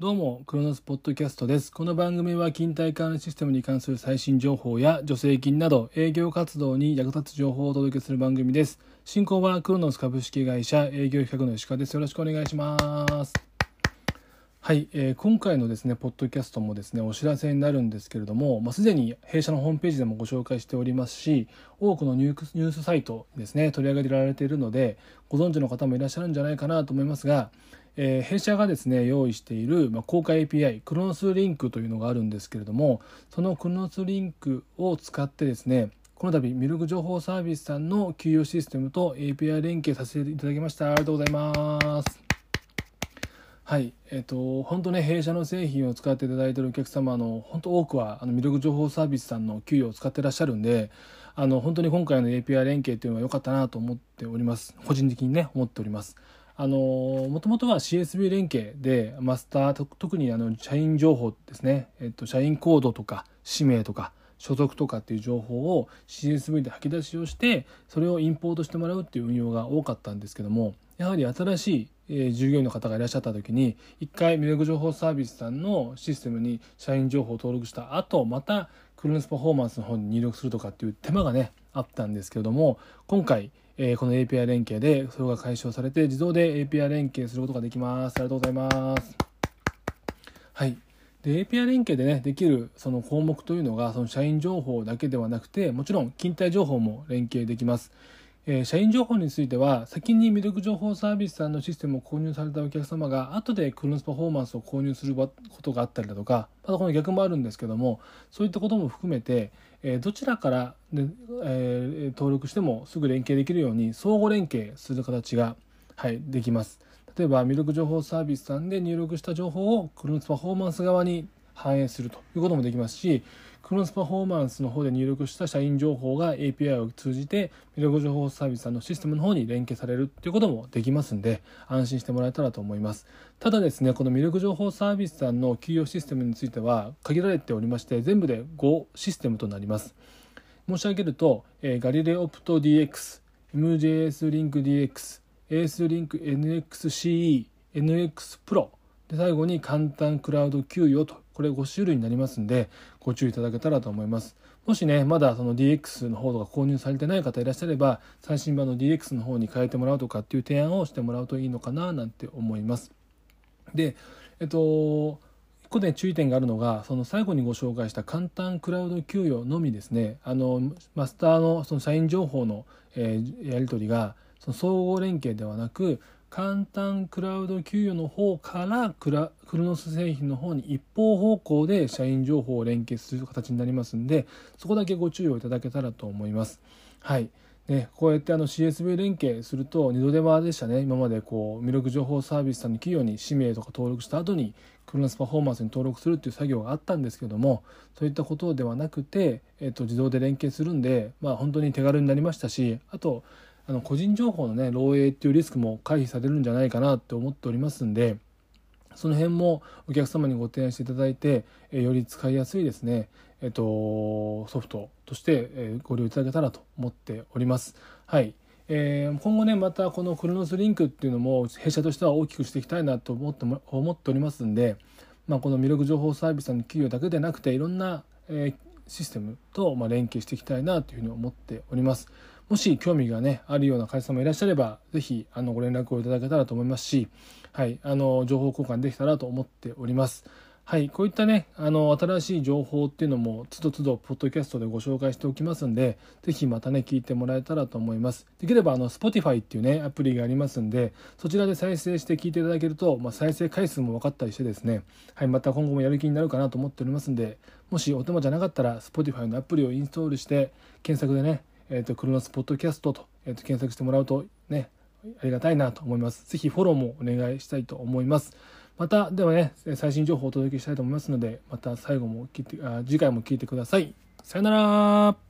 どうも、クロノスポッドキャストです。この番組は勤怠管理システムに関する最新情報や助成金など営業活動に役立つ情報をお届けする番組です。進行はクロノス株式会社営業企画の石川です。よろしくお願いします。はい、えー、今回のですね、ポッドキャストもですね、お知らせになるんですけれども、まあ、すでに弊社のホームページでもご紹介しておりますし、多くのニュースサイトですね、取り上げられているので、ご存知の方もいらっしゃるんじゃないかなと思いますが、えー、弊社がですね用意している、まあ、公開 API クロノスリンクというのがあるんですけれどもそのクロノスリンクを使ってですねこの度ミルク情報サービスさんの給与システムと API 連携させていただきました。ありがとうございます。はい。えっ、ー、と本当ね弊社の製品を使っていただいているお客様の本当多くはあのミルク情報サービスさんの給与を使ってらっしゃるんであの本当に今回の API 連携っていうのは良かったなと思っております。個人的にね思っております。あのもともとは CSV 連携でマスター特にあの社員情報ですね、えっと、社員コードとか氏名とか所属とかっていう情報を CSV で吐き出しをしてそれをインポートしてもらうっていう運用が多かったんですけどもやはり新しいえ従業員の方がいらっしゃった時に一回魅力情報サービスさんのシステムに社員情報を登録した後またクルーンスパフォーマンスの方に入力するとかっていう手間がねあったんですけれども今回えー、この API 連携でそれが解消されて自動で API 連携することができます。ありがとうございます。はい。で API 連携でねできるその項目というのがその社員情報だけではなくてもちろん勤怠情報も連携できます。え、社員情報については先に魅力情報サービスさんのシステムを購入されたお客様が後でクロスパフォーマンスを購入することがあったりだとかまたこの逆もあるんですけどもそういったことも含めて、え、どちらからで、え、登録してもすぐ連携できるように相互連携する形が、はい、できます。例えば魅力情報サービスさんで入力した情報をクロスパフォーマンス側に反映するということもできますしクロスパフォーマンスの方で入力した社員情報が API を通じて魅力情報サービスさんのシステムの方に連携されるということもできますんで安心してもらえたらと思います。ただですねこの魅力情報サービスさんの給与システムについては限られておりまして全部で5システムとなります。申し上げると、えー、ガリレオプト DX MJS リンク DX AS リンク NXCE NX プロで最後に簡単クラウド給与とこれ5種類になりますんでご注意いただけたらと思います。もしねまだその DX の方とか購入されてない方いらっしゃれば最新版の DX の方に変えてもらうとかっていう提案をしてもらうといいのかななんて思います。でえっと1個で注意点があるのがその最後にご紹介した簡単クラウド給与のみですね。あのマスターのその社員情報の、えー、やり取りがその総合連携ではなく簡単クラウド給与の方からクラクロノス製品の方に一方方向で社員情報を連携する形になりますんでそこだけご注意をいただけたらと思います。はいね、こうやってあの CSV 連携すると二度手間でしたね今までこう魅力情報サービスさんの企業に氏名とか登録した後にクロノスパフォーマンスに登録するっていう作業があったんですけどもそういったことではなくて、えっと、自動で連携するんで、まあ、本当に手軽になりましたしあとあの個人情報のね漏洩っていうリスクも回避されるんじゃないかなって思っておりますんでその辺もお客様にご提案していただいて、えより使いやすいですね、えっと、ソフトとして、えご利用いただけたらと思っております。はい。えー、今後ね、またこのクロノスリンクっていうのも弊社としては大きくしていきたいなと思っても思っておりますんで、まあ、この魅力情報サービスの企業だけでなくていろんな、え、システムと、ま連携していきたいなというふうに思っております。もし興味がねあるような会社様いらっしゃれば是非あのご連絡をいただけたらと思いますし、はい、あの情報交換できたらと思っております。はい、こういったね、あの、新しい情報っていうのも、つどつど、ポッドキャストでご紹介しておきますんで、ぜひまたね、聞いてもらえたらと思います。できれば、あの、Spotify っていうね、アプリがありますんで、そちらで再生して聞いていただけると、まあ、再生回数も分かったりしてですね、はい、また今後もやる気になるかなと思っておりますんで、もしお手間じゃなかったら、Spotify のアプリをインストールして、検索でね、えっ、ー、と、クロノスポッドキャストと、えっ、ー、と、検索してもらうと、ね、ありがたいなと思います。ぜひフォローもお願いしたいと思います。また、ではね、最新情報をお届けしたいと思いますので、また最後も聞いて、あ次回も聞いてください。さよなら